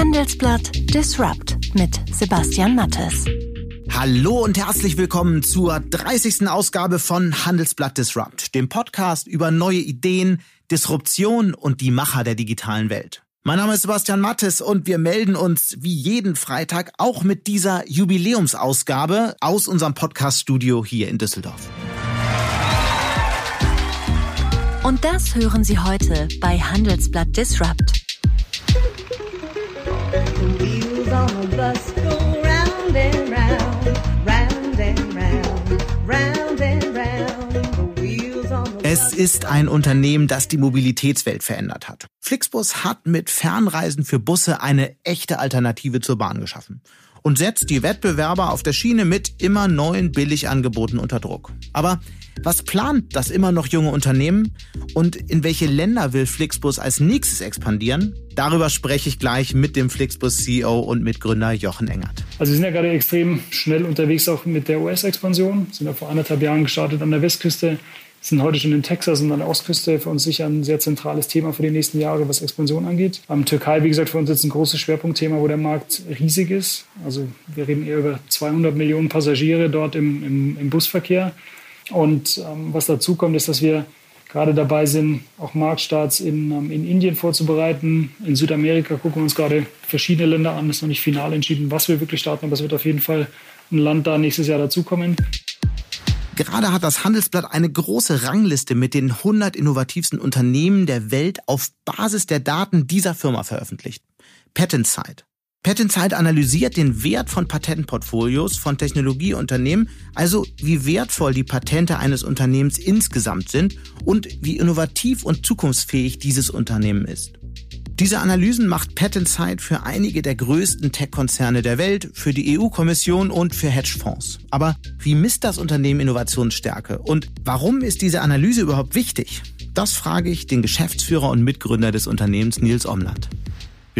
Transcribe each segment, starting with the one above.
Handelsblatt Disrupt mit Sebastian Mattes. Hallo und herzlich willkommen zur 30. Ausgabe von Handelsblatt Disrupt, dem Podcast über neue Ideen, Disruption und die Macher der digitalen Welt. Mein Name ist Sebastian Mattes und wir melden uns wie jeden Freitag auch mit dieser Jubiläumsausgabe aus unserem Podcaststudio hier in Düsseldorf. Und das hören Sie heute bei Handelsblatt Disrupt. Es ist ein Unternehmen, das die Mobilitätswelt verändert hat. Flixbus hat mit Fernreisen für Busse eine echte Alternative zur Bahn geschaffen und setzt die Wettbewerber auf der Schiene mit immer neuen Billigangeboten unter Druck. Aber was plant das immer noch junge Unternehmen und in welche Länder will Flixbus als nächstes expandieren? Darüber spreche ich gleich mit dem Flixbus CEO und Mitgründer Jochen Engert. Also wir sind ja gerade extrem schnell unterwegs auch mit der US-Expansion. Sind ja vor anderthalb Jahren gestartet an der Westküste, sind heute schon in Texas und an der Ostküste für uns sicher ein sehr zentrales Thema für die nächsten Jahre, was Expansion angeht. Am Türkei, wie gesagt, für uns jetzt ein großes Schwerpunktthema, wo der Markt riesig ist. Also wir reden eher über 200 Millionen Passagiere dort im, im, im Busverkehr. Und ähm, was dazu kommt, ist, dass wir gerade dabei sind, auch Marktstarts in, ähm, in Indien vorzubereiten. In Südamerika gucken wir uns gerade verschiedene Länder an. Es ist noch nicht final entschieden, was wir wirklich starten, aber es wird auf jeden Fall ein Land da nächstes Jahr dazukommen. Gerade hat das Handelsblatt eine große Rangliste mit den 100 innovativsten Unternehmen der Welt auf Basis der Daten dieser Firma veröffentlicht. PatentSite. PatentSite analysiert den Wert von Patentportfolios von Technologieunternehmen, also wie wertvoll die Patente eines Unternehmens insgesamt sind und wie innovativ und zukunftsfähig dieses Unternehmen ist. Diese Analysen macht PatentSite für einige der größten Tech-Konzerne der Welt, für die EU-Kommission und für Hedgefonds. Aber wie misst das Unternehmen Innovationsstärke und warum ist diese Analyse überhaupt wichtig? Das frage ich den Geschäftsführer und Mitgründer des Unternehmens Nils Omland.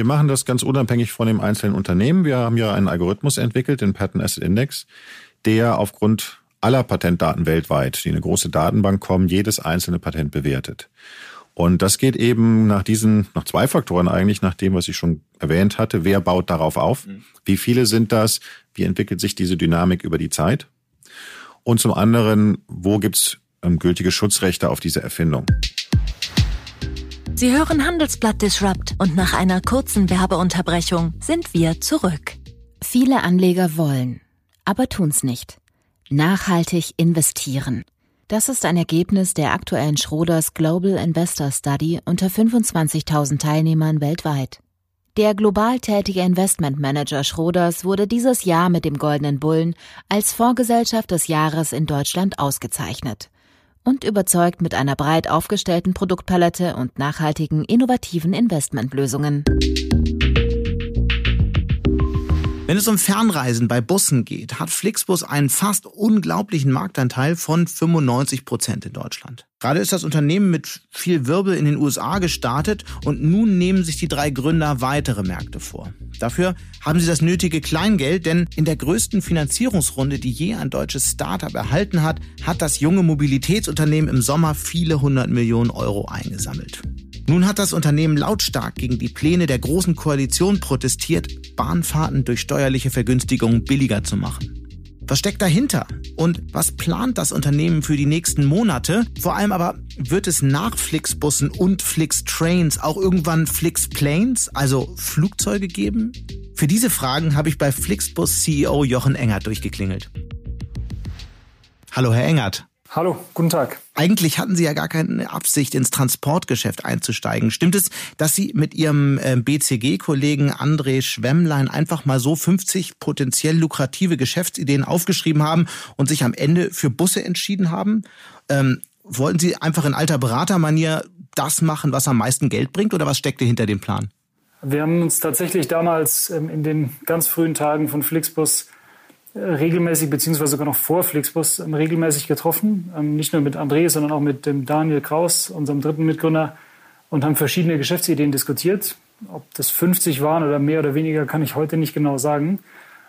Wir machen das ganz unabhängig von dem einzelnen Unternehmen. Wir haben ja einen Algorithmus entwickelt, den Patent Asset Index, der aufgrund aller Patentdaten weltweit, die in eine große Datenbank kommen, jedes einzelne Patent bewertet. Und das geht eben nach diesen, nach zwei Faktoren eigentlich, nach dem, was ich schon erwähnt hatte. Wer baut darauf auf? Mhm. Wie viele sind das? Wie entwickelt sich diese Dynamik über die Zeit? Und zum anderen, wo gibt's ähm, gültige Schutzrechte auf diese Erfindung? Sie hören Handelsblatt Disrupt und nach einer kurzen Werbeunterbrechung sind wir zurück. Viele Anleger wollen, aber tun's nicht. Nachhaltig investieren. Das ist ein Ergebnis der aktuellen Schroders Global Investor Study unter 25.000 Teilnehmern weltweit. Der global tätige Investmentmanager Schroders wurde dieses Jahr mit dem Goldenen Bullen als Vorgesellschaft des Jahres in Deutschland ausgezeichnet und überzeugt mit einer breit aufgestellten Produktpalette und nachhaltigen, innovativen Investmentlösungen. Wenn es um Fernreisen bei Bussen geht, hat Flixbus einen fast unglaublichen Marktanteil von 95 Prozent in Deutschland. Gerade ist das Unternehmen mit viel Wirbel in den USA gestartet und nun nehmen sich die drei Gründer weitere Märkte vor. Dafür haben sie das nötige Kleingeld, denn in der größten Finanzierungsrunde, die je ein deutsches Startup erhalten hat, hat das junge Mobilitätsunternehmen im Sommer viele hundert Millionen Euro eingesammelt. Nun hat das Unternehmen lautstark gegen die Pläne der Großen Koalition protestiert, Bahnfahrten durch steuerliche Vergünstigungen billiger zu machen. Was steckt dahinter? Und was plant das Unternehmen für die nächsten Monate? Vor allem aber, wird es nach Flixbussen und Flixtrains auch irgendwann Flixplanes, also Flugzeuge geben? Für diese Fragen habe ich bei Flixbus CEO Jochen Engert durchgeklingelt. Hallo, Herr Engert. Hallo, guten Tag. Eigentlich hatten Sie ja gar keine Absicht, ins Transportgeschäft einzusteigen. Stimmt es, dass Sie mit Ihrem äh, BCG-Kollegen André Schwemmlein einfach mal so 50 potenziell lukrative Geschäftsideen aufgeschrieben haben und sich am Ende für Busse entschieden haben? Ähm, wollten Sie einfach in alter Beratermanier das machen, was am meisten Geld bringt, oder was steckte hinter dem Plan? Wir haben uns tatsächlich damals ähm, in den ganz frühen Tagen von Flixbus regelmäßig, beziehungsweise sogar noch vor Flixbus, ähm, regelmäßig getroffen. Ähm, nicht nur mit André, sondern auch mit dem Daniel Kraus, unserem dritten Mitgründer, und haben verschiedene Geschäftsideen diskutiert. Ob das 50 waren oder mehr oder weniger, kann ich heute nicht genau sagen.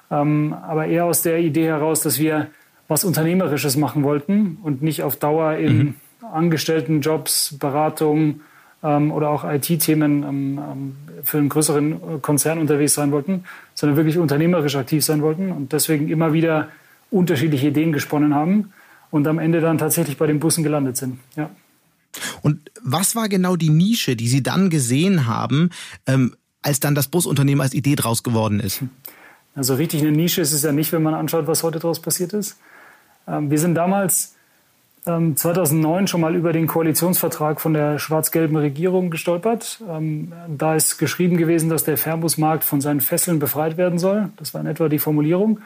Ähm, aber eher aus der Idee heraus, dass wir was Unternehmerisches machen wollten und nicht auf Dauer in mhm. Angestelltenjobs, Beratung oder auch IT-Themen für einen größeren äh, Konzern unterwegs sein wollten, sondern wirklich unternehmerisch aktiv sein wollten und deswegen immer wieder unterschiedliche Ideen gesponnen haben und am Ende dann tatsächlich bei den Bussen gelandet sind. Ja. Und was war genau die Nische, die Sie dann gesehen haben, ähm, als dann das Busunternehmen als Idee draus geworden ist? Also richtig eine Nische ist es ja nicht, wenn man anschaut, was heute daraus passiert ist. Ähm, wir sind damals 2009 ähm, schon mal über den Koalitionsvertrag von der schwarz-gelben Regierung gestolpert. Ähm, da ist geschrieben gewesen, dass der Fernbusmarkt von seinen Fesseln befreit werden soll. Das war in etwa die Formulierung.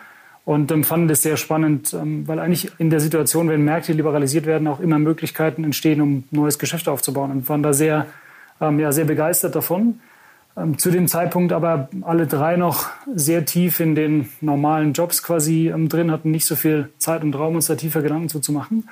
Und ähm, fanden das sehr spannend, ähm, weil eigentlich in der Situation, wenn Märkte liberalisiert werden, auch immer Möglichkeiten entstehen, um neues Geschäft aufzubauen. Und waren da sehr, ja, sehr begeistert davon. Zu dem Zeitpunkt aber alle drei noch sehr tief in den normalen Jobs quasi drin, hatten nicht so viel Zeit und Raum, uns da tiefer Gedanken zu machen.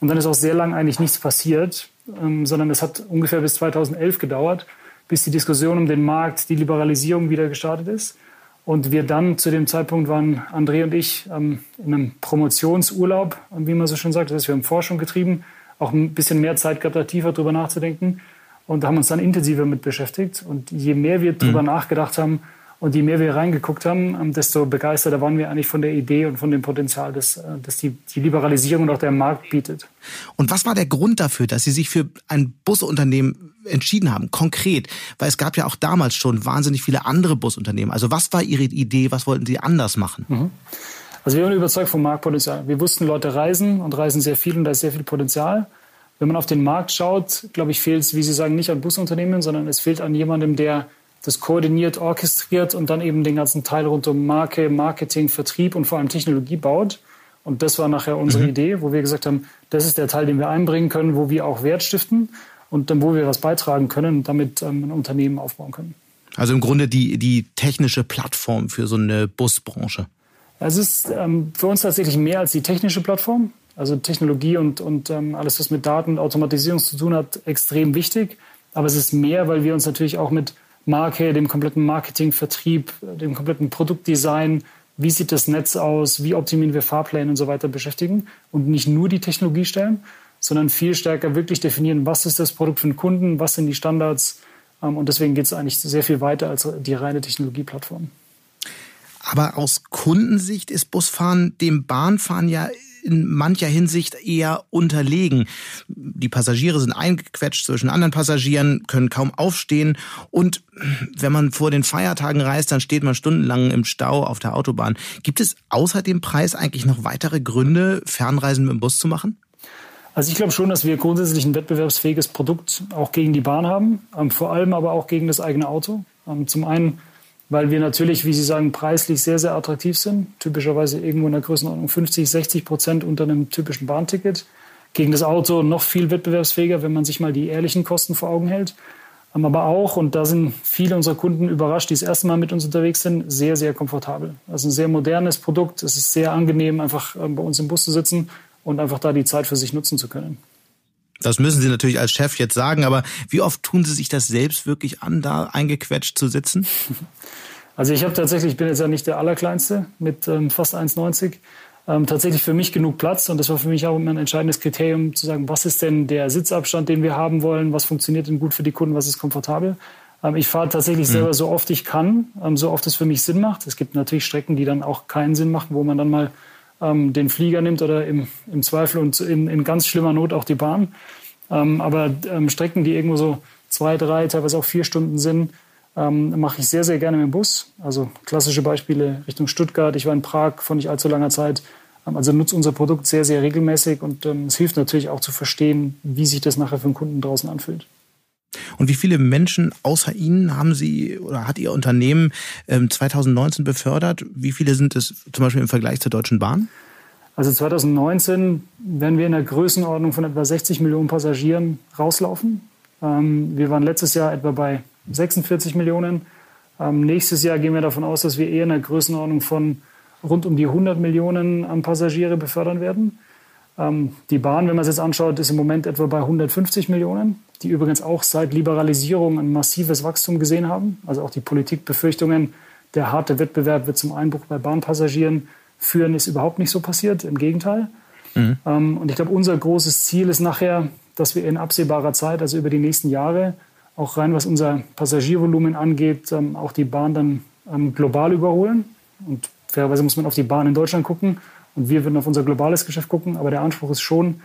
Und dann ist auch sehr lang eigentlich nichts passiert, ähm, sondern es hat ungefähr bis 2011 gedauert, bis die Diskussion um den Markt, die Liberalisierung wieder gestartet ist. Und wir dann zu dem Zeitpunkt waren André und ich ähm, in einem Promotionsurlaub, wie man so schön sagt. Das heißt, wir haben Forschung getrieben, auch ein bisschen mehr Zeit gehabt, da tiefer drüber nachzudenken und haben uns dann intensiver mit beschäftigt. Und je mehr wir drüber mhm. nachgedacht haben, und je mehr wir reingeguckt haben, ähm, desto begeisterter waren wir eigentlich von der Idee und von dem Potenzial, das, äh, das die, die Liberalisierung auch der Markt bietet. Und was war der Grund dafür, dass Sie sich für ein Busunternehmen entschieden haben, konkret? Weil es gab ja auch damals schon wahnsinnig viele andere Busunternehmen. Also was war Ihre Idee, was wollten Sie anders machen? Mhm. Also wir waren überzeugt vom Marktpotenzial. Wir wussten, Leute reisen und reisen sehr viel und da ist sehr viel Potenzial. Wenn man auf den Markt schaut, glaube ich, fehlt es, wie Sie sagen, nicht an Busunternehmen, sondern es fehlt an jemandem, der das koordiniert, orchestriert und dann eben den ganzen Teil rund um Marke, Marketing, Vertrieb und vor allem Technologie baut. Und das war nachher unsere mhm. Idee, wo wir gesagt haben, das ist der Teil, den wir einbringen können, wo wir auch Wert stiften und dann, wo wir was beitragen können und damit ähm, ein Unternehmen aufbauen können. Also im Grunde die, die technische Plattform für so eine Busbranche. Es ist ähm, für uns tatsächlich mehr als die technische Plattform. Also Technologie und, und ähm, alles, was mit Daten und Automatisierung zu tun hat, extrem wichtig. Aber es ist mehr, weil wir uns natürlich auch mit Marke, dem kompletten Marketing, Vertrieb, dem kompletten Produktdesign, wie sieht das Netz aus, wie optimieren wir Fahrpläne und so weiter beschäftigen und nicht nur die Technologie stellen, sondern viel stärker wirklich definieren, was ist das Produkt für den Kunden, was sind die Standards. Ähm, und deswegen geht es eigentlich sehr viel weiter als die reine Technologieplattform. Aber aus Kundensicht ist Busfahren dem Bahnfahren ja in mancher Hinsicht eher unterlegen. Die Passagiere sind eingequetscht zwischen anderen Passagieren, können kaum aufstehen und wenn man vor den Feiertagen reist, dann steht man stundenlang im Stau auf der Autobahn. Gibt es außer dem Preis eigentlich noch weitere Gründe, Fernreisen mit dem Bus zu machen? Also ich glaube schon, dass wir grundsätzlich ein wettbewerbsfähiges Produkt auch gegen die Bahn haben, ähm, vor allem aber auch gegen das eigene Auto. Ähm, zum einen weil wir natürlich, wie Sie sagen, preislich sehr, sehr attraktiv sind. Typischerweise irgendwo in der Größenordnung 50, 60 Prozent unter einem typischen Bahnticket. Gegen das Auto noch viel wettbewerbsfähiger, wenn man sich mal die ehrlichen Kosten vor Augen hält. Aber auch, und da sind viele unserer Kunden überrascht, die das erste Mal mit uns unterwegs sind, sehr, sehr komfortabel. Also ein sehr modernes Produkt. Es ist sehr angenehm, einfach äh, bei uns im Bus zu sitzen und einfach da die Zeit für sich nutzen zu können. Das müssen Sie natürlich als Chef jetzt sagen, aber wie oft tun Sie sich das selbst wirklich an, da eingequetscht zu sitzen? Also ich habe tatsächlich, ich bin jetzt ja nicht der Allerkleinste mit ähm, fast 1,90, ähm, tatsächlich für mich genug Platz und das war für mich auch immer ein entscheidendes Kriterium zu sagen, was ist denn der Sitzabstand, den wir haben wollen, was funktioniert denn gut für die Kunden, was ist komfortabel. Ähm, ich fahre tatsächlich mhm. selber so oft ich kann, ähm, so oft es für mich Sinn macht. Es gibt natürlich Strecken, die dann auch keinen Sinn machen, wo man dann mal ähm, den Flieger nimmt oder im, im Zweifel und in, in ganz schlimmer Not auch die Bahn. Ähm, aber ähm, Strecken, die irgendwo so zwei, drei, teilweise auch vier Stunden sind, ähm, mache ich sehr, sehr gerne mit dem Bus. Also klassische Beispiele Richtung Stuttgart. Ich war in Prag vor nicht allzu langer Zeit. Ähm, also nutze unser Produkt sehr, sehr regelmäßig und es hilft natürlich auch zu verstehen, wie sich das nachher für den Kunden draußen anfühlt. Und wie viele Menschen außer Ihnen haben Sie oder hat Ihr Unternehmen 2019 befördert? Wie viele sind es zum Beispiel im Vergleich zur Deutschen Bahn? Also 2019 werden wir in der Größenordnung von etwa 60 Millionen Passagieren rauslaufen. Wir waren letztes Jahr etwa bei 46 Millionen. Ähm, nächstes Jahr gehen wir davon aus, dass wir eher in der Größenordnung von rund um die 100 Millionen Passagiere befördern werden. Ähm, die Bahn, wenn man es jetzt anschaut, ist im Moment etwa bei 150 Millionen, die übrigens auch seit Liberalisierung ein massives Wachstum gesehen haben. Also auch die Politikbefürchtungen, der harte Wettbewerb wird zum Einbruch bei Bahnpassagieren führen, ist überhaupt nicht so passiert. Im Gegenteil. Mhm. Ähm, und ich glaube, unser großes Ziel ist nachher, dass wir in absehbarer Zeit, also über die nächsten Jahre, auch rein was unser Passagiervolumen angeht, ähm, auch die Bahn dann ähm, global überholen. Und fairerweise muss man auf die Bahn in Deutschland gucken und wir würden auf unser globales Geschäft gucken. Aber der Anspruch ist schon,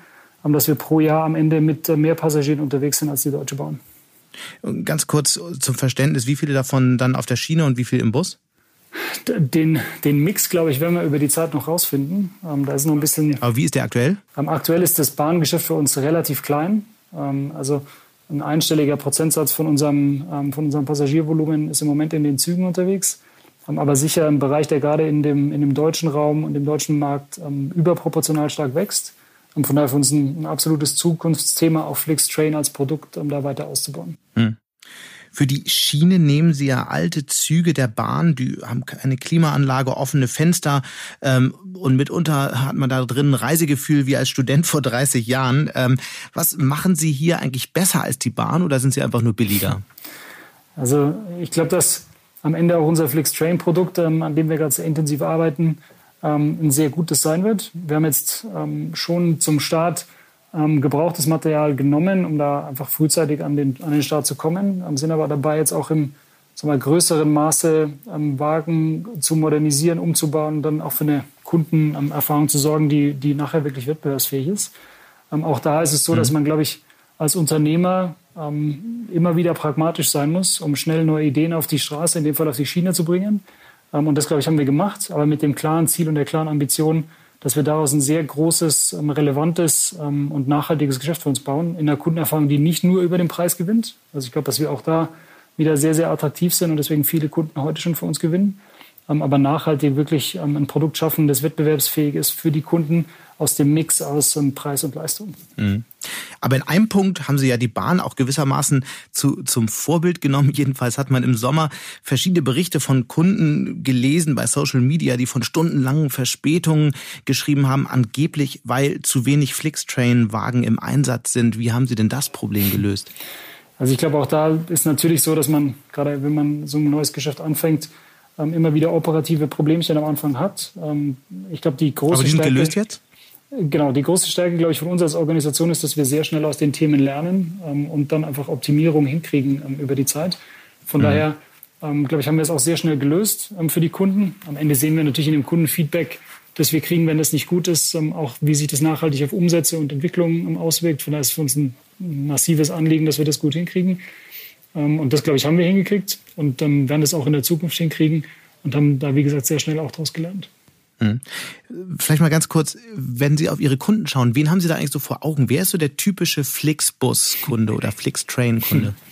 dass wir pro Jahr am Ende mit äh, mehr Passagieren unterwegs sind als die Deutsche Bahn. Ganz kurz zum Verständnis, wie viele davon dann auf der Schiene und wie viel im Bus? Den, den Mix, glaube ich, werden wir über die Zeit noch rausfinden. Ähm, da ist noch ein bisschen. Aber wie ist der aktuell? Ähm, aktuell ist das Bahngeschäft für uns relativ klein. Ähm, also ein einstelliger Prozentsatz von unserem, ähm, von unserem Passagiervolumen ist im Moment in den Zügen unterwegs. Ähm, aber sicher im Bereich, der gerade in dem, in dem deutschen Raum und dem deutschen Markt ähm, überproportional stark wächst. Und von daher für uns ein, ein absolutes Zukunftsthema, auch Flixtrain als Produkt, um da weiter auszubauen. Hm. Für die Schiene nehmen Sie ja alte Züge der Bahn, die haben eine Klimaanlage, offene Fenster ähm, und mitunter hat man da drin ein Reisegefühl wie als Student vor 30 Jahren. Ähm, was machen Sie hier eigentlich besser als die Bahn oder sind Sie einfach nur billiger? Also ich glaube, dass am Ende auch unser Flix-Train-Produkt, ähm, an dem wir gerade sehr intensiv arbeiten, ähm, ein sehr gutes sein wird. Wir haben jetzt ähm, schon zum Start ähm, gebrauchtes Material genommen, um da einfach frühzeitig an den, an den Start zu kommen. Ähm, sind aber dabei, jetzt auch im sagen wir, größeren Maße ähm, Wagen zu modernisieren, umzubauen und dann auch für eine Kundenerfahrung zu sorgen, die, die nachher wirklich wettbewerbsfähig ist. Auch da ist es so, mhm. dass man, glaube ich, als Unternehmer immer wieder pragmatisch sein muss, um schnell neue Ideen auf die Straße, in dem Fall auf die Schiene zu bringen. Ähm, und das, glaube ich, haben wir gemacht, aber mit dem klaren Ziel und der klaren Ambition, dass wir daraus ein sehr großes, ähm, relevantes ähm, und nachhaltiges Geschäft für uns bauen, in einer Kundenerfahrung, die nicht nur über den Preis gewinnt. Also ich glaube, dass wir auch da wieder sehr, sehr attraktiv sind und deswegen viele Kunden heute schon für uns gewinnen, aber nachhaltig wirklich ein Produkt schaffen, das wettbewerbsfähig ist für die Kunden aus dem Mix aus Preis und Leistung. Mhm. Aber in einem Punkt haben Sie ja die Bahn auch gewissermaßen zu, zum Vorbild genommen. Jedenfalls hat man im Sommer verschiedene Berichte von Kunden gelesen bei Social Media, die von stundenlangen Verspätungen geschrieben haben, angeblich weil zu wenig Flixtrain-Wagen im Einsatz sind. Wie haben Sie denn das Problem gelöst? Also ich glaube, auch da ist natürlich so, dass man, gerade wenn man so ein neues Geschäft anfängt, ähm, immer wieder operative Problemchen am Anfang hat. Ähm, ich glaube, die große Aber die sind Stärke, gelöst jetzt? Genau, die große Stärke, glaube ich, von uns als Organisation ist, dass wir sehr schnell aus den Themen lernen ähm, und dann einfach Optimierung hinkriegen ähm, über die Zeit. Von mhm. daher, ähm, glaube ich, haben wir es auch sehr schnell gelöst ähm, für die Kunden. Am Ende sehen wir natürlich in dem Kundenfeedback, das wir kriegen, wenn das nicht gut ist, ähm, auch wie sich das nachhaltig auf Umsätze und Entwicklung ähm, auswirkt. Von daher ist es für uns ein massives Anliegen, dass wir das gut hinkriegen. und das, glaube ich, haben wir hingekriegt und werden das auch in der Zukunft hinkriegen und haben da, wie gesagt, sehr schnell auch daraus gelernt. Mhm. Vielleicht mal ganz kurz, wenn Sie auf Ihre Kunden schauen, wen haben Sie da eigentlich so vor Augen? Wer ist so der typische Flixbus-Kunde oder Flixtrain-Kunde?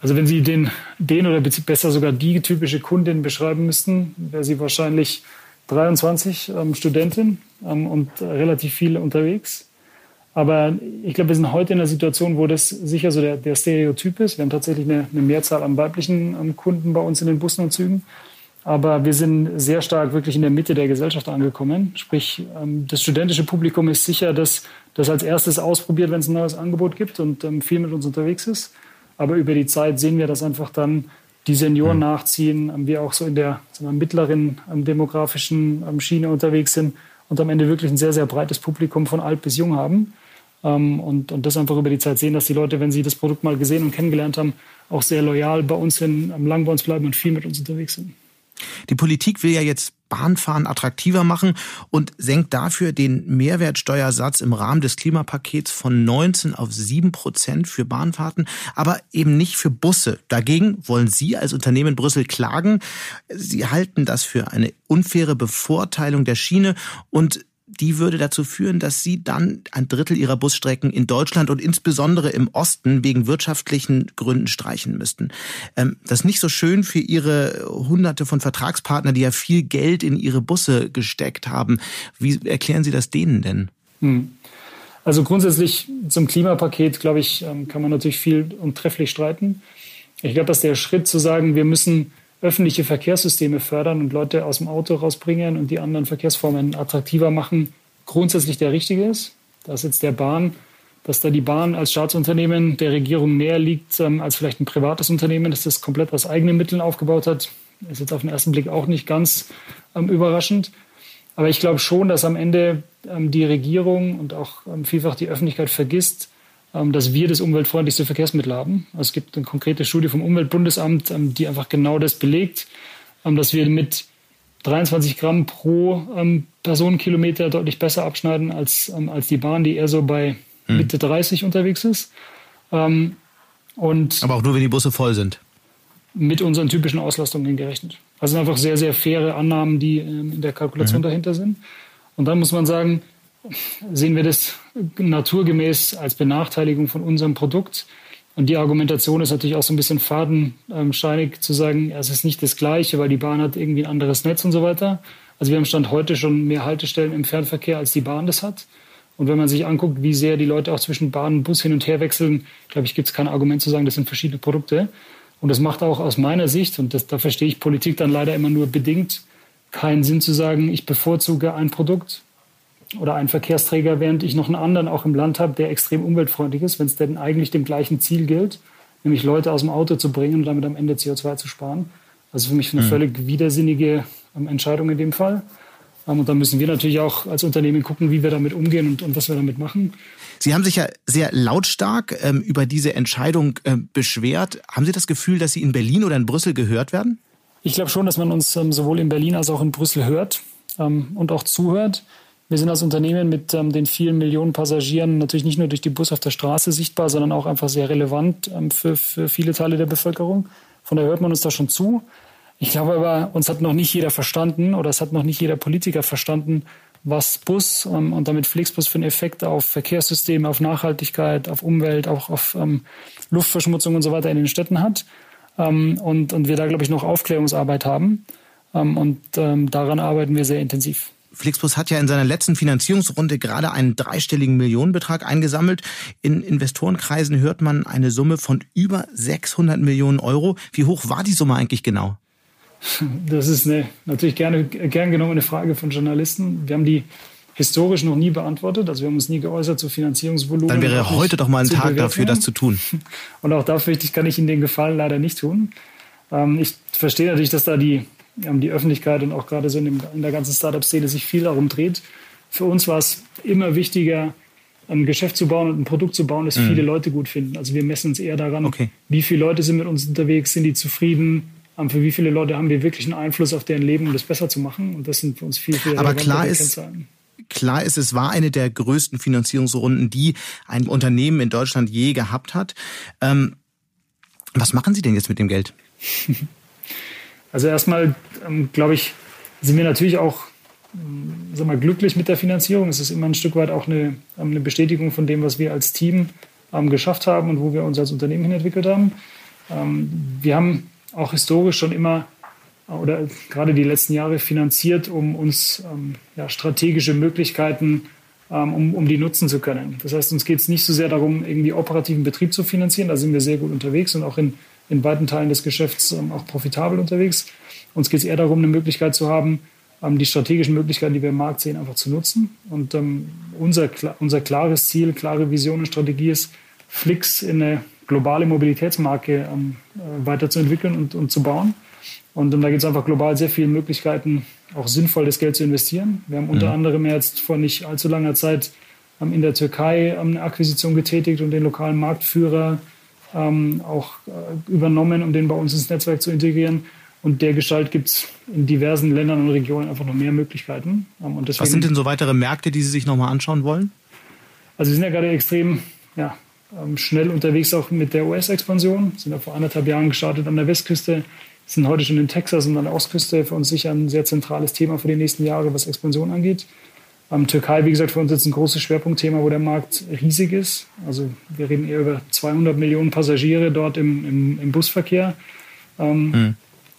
Also wenn Sie den, den oder besser sogar die typische Kundin beschreiben müssten, wäre sie wahrscheinlich 23 ähm, Studentin ähm, und relativ viel unterwegs. Aber ich glaube, wir sind heute in einer Situation, wo das sicher so der, der Stereotyp ist. Wir haben tatsächlich eine, eine Mehrzahl an weiblichen ähm, Kunden bei uns in den Bussen und Zügen. Aber wir sind sehr stark wirklich in der Mitte der Gesellschaft angekommen. Sprich, ähm, das studentische Publikum ist sicher, dass das als erstes ausprobiert, wenn es ein neues Angebot gibt und ähm, viel mit uns unterwegs ist. Aber über die Zeit sehen wir, dass einfach dann die Senioren mhm. nachziehen, wir auch so in der wir, mittleren demografischen Schiene unterwegs sind und am Ende wirklich ein sehr, sehr breites Publikum von alt bis jung haben. Ähm, und, und das einfach über die Zeit sehen, dass die Leute, wenn sie das Produkt mal gesehen und kennengelernt haben, auch sehr loyal bei uns sind, lang bei uns bleiben und viel mit uns unterwegs sind. Die Politik will ja jetzt Bahnfahren attraktiver machen und senkt dafür den Mehrwertsteuersatz im Rahmen des Klimapakets von 19 auf 7 Prozent für Bahnfahrten, aber eben nicht für Busse. Dagegen wollen Sie als Unternehmen Brüssel klagen. Sie halten das für eine unfaire Bevorteilung der Schiene und die würde dazu führen, dass sie dann ein Drittel ihrer Busstrecken in Deutschland und insbesondere im Osten wegen wirtschaftlichen Gründen streichen müssten. Ähm, das ist nicht so schön für ihre hunderte von Vertragspartnern, die ja viel Geld in ihre Busse gesteckt haben. Wie erklären Sie das denen denn? Hm. Also grundsätzlich zum Klimapaket, glaube ich, ähm, kann man natürlich viel und trefflich streiten. Ich glaube, dass der Schritt zu sagen, wir müssen öffentliche Verkehrssysteme fördern und Leute aus dem Auto rausbringen und die anderen Verkehrsformen attraktiver machen, grundsätzlich der richtige ist. Da ist jetzt der Bahn, dass da die Bahn als Staatsunternehmen der Regierung näher liegt ähm, als vielleicht ein privates Unternehmen, das das komplett aus eigenen Mitteln aufgebaut hat, ist jetzt auf den ersten Blick auch nicht ganz ähm, überraschend. Aber ich glaube schon, dass am Ende ähm, die Regierung und auch ähm, vielfach die Öffentlichkeit vergisst, dass wir das umweltfreundlichste Verkehrsmittel haben. Es gibt eine konkrete Studie vom Umweltbundesamt, ähm, die einfach genau das belegt, ähm, dass wir mit 23 Gramm pro Personenkilometer deutlich besser abschneiden als, als die Bahn, die eher so bei hm. Mitte 30 unterwegs ist. und Aber auch nur, wenn die Busse voll sind. Mit unseren typischen Auslastungen gerechnet. Also einfach sehr, sehr faire Annahmen, die in der Kalkulation mhm. dahinter sind. Und dann muss man sagen, sehen wir das naturgemäß als Benachteiligung von unserem Produkt. Und die Argumentation ist natürlich auch so ein bisschen fadenscheinig zu sagen, es ist nicht das Gleiche, weil die Bahn hat irgendwie ein anderes Netz und so weiter. Also wir haben Stand heute schon mehr Haltestellen im Fernverkehr, als die Bahn das hat. Und wenn man sich anguckt, wie sehr die Leute auch zwischen Bahn und Bus hin und her wechseln, glaube ich, gibt es kein Argument zu sagen, das sind verschiedene Produkte. Und das macht auch aus meiner Sicht, und das, da verstehe ich Politik dann leider immer nur bedingt, keinen Sinn zu sagen, ich bevorzuge ein Produkt oder einen Verkehrsträger, während ich noch einen anderen auch im Land habe, der extrem umweltfreundlich ist, wenn es denn eigentlich dem gleichen Ziel gilt, nämlich Leute aus dem Auto zu bringen und damit am Ende CO2 zu sparen. Also für mich eine mhm. völlig widersinnige ähm, Entscheidung in dem Fall. Ähm, und da müssen wir natürlich auch als Unternehmen gucken, wie wir damit umgehen und, und was wir damit machen. Sie haben sich ja sehr lautstark ähm, über diese Entscheidung äh, beschwert. Haben Sie das Gefühl, dass Sie in Berlin oder in Brüssel gehört werden? Ich glaube schon, dass man uns ähm, sowohl in Berlin als auch in Brüssel hört ähm, und auch zuhört. Wir sind als Unternehmen mit ähm, den vielen Millionen Passagieren natürlich nicht nur durch die Bus auf der Straße sichtbar, sondern auch einfach sehr relevant ähm, für, für viele Teile der Bevölkerung. Von daher hört man uns da schon zu. Ich glaube aber, uns hat noch nicht jeder verstanden oder es hat noch nicht jeder Politiker verstanden, was Bus ähm, und damit Flixbus für einen Effekt auf Verkehrssysteme, auf Nachhaltigkeit, auf Umwelt, auch auf ähm, Luftverschmutzung und so weiter in den Städten hat. Ähm, und, und wir da, glaube ich, noch Aufklärungsarbeit haben. Ähm, und ähm, daran arbeiten wir sehr intensiv. Flixbus hat ja in seiner letzten Finanzierungsrunde gerade einen dreistelligen Millionenbetrag eingesammelt. In Investorenkreisen hört man eine Summe von über 600 Millionen Euro. Wie hoch war die Summe eigentlich genau? Das ist eine natürlich gerne gern genommene Frage von Journalisten. Wir haben die historisch noch nie beantwortet. Also wir haben uns nie geäußert zu Finanzierungsvolumen. Dann wäre heute doch mal ein Tag dafür, das zu tun. Und auch dafür kann ich Ihnen den Gefallen leider nicht tun. Ähm, ich verstehe natürlich, dass da die die Öffentlichkeit und auch gerade so in, dem, in der ganzen Startup-Szene sich viel darum dreht. Für uns war es immer wichtiger, ein Geschäft zu bauen und ein Produkt zu bauen, das mhm. viele Leute gut finden. Also wir messen uns eher daran, okay. wie viele Leute sind mit uns unterwegs, sind die zufrieden, für wie viele Leute haben wir wirklich einen Einfluss auf deren Leben, um das besser zu machen. Und das sind für uns viel, viel Aber klar ist, klar ist, es war eine der größten Finanzierungsrunden, die ein Unternehmen in Deutschland je gehabt hat. Ähm, was machen Sie denn jetzt mit dem Geld? Also erstmal, ähm, glaube ich, sind wir natürlich auch ähm, sag mal, glücklich mit der Finanzierung. Es ist immer ein Stück weit auch eine, ähm, eine Bestätigung von dem, was wir als Team ähm, geschafft haben und wo wir uns als Unternehmen hin entwickelt haben. Ähm, wir haben auch historisch schon immer oder gerade die letzten Jahre finanziert, um uns ähm, ja, strategische Möglichkeiten, um, um die nutzen zu können. Das heißt, uns geht es nicht so sehr darum, irgendwie operativen Betrieb zu finanzieren. Da sind wir sehr gut unterwegs und auch in in weiten Teilen des Geschäfts ähm, auch profitabel unterwegs. Uns geht es eher darum, eine Möglichkeit zu haben, ähm, die strategischen Möglichkeiten, die wir im Markt sehen, einfach zu nutzen. Und ähm, unser, unser klares Ziel, klare Vision und Strategie ist, Flix in eine globale Mobilitätsmarke äh, weiterzuentwickeln und, und zu bauen. Und da gibt es einfach global sehr viele Möglichkeiten, auch sinnvoll das Geld zu investieren. Wir haben unter mhm. anderem jetzt vor nicht allzu langer Zeit in der Türkei eine Akquisition getätigt und den lokalen Marktführer ähm, auch äh, übernommen, um den bei uns ins Netzwerk zu integrieren. Und der Gestalt gibt es in diversen Ländern und Regionen einfach noch mehr Möglichkeiten. Ähm, und deswegen, Was sind denn so weitere Märkte, die Sie sich nochmal anschauen wollen? Also wir sind ja gerade extrem ja, ähm, schnell unterwegs auch mit der US-Expansion. Sind ja vor anderthalb Jahren gestartet an der Westküste, sind heute schon in Texas und an der Ostküste. Für uns sicher ein sehr zentrales Thema für die nächsten Jahre, was Expansion angeht. Ähm, Türkei, wie gesagt, für uns jetzt ein großes Schwerpunktthema, wo der Markt riesig ist. Also wir reden eher über 200 Millionen Passagiere dort im, im, im Busverkehr. Ähm, mhm.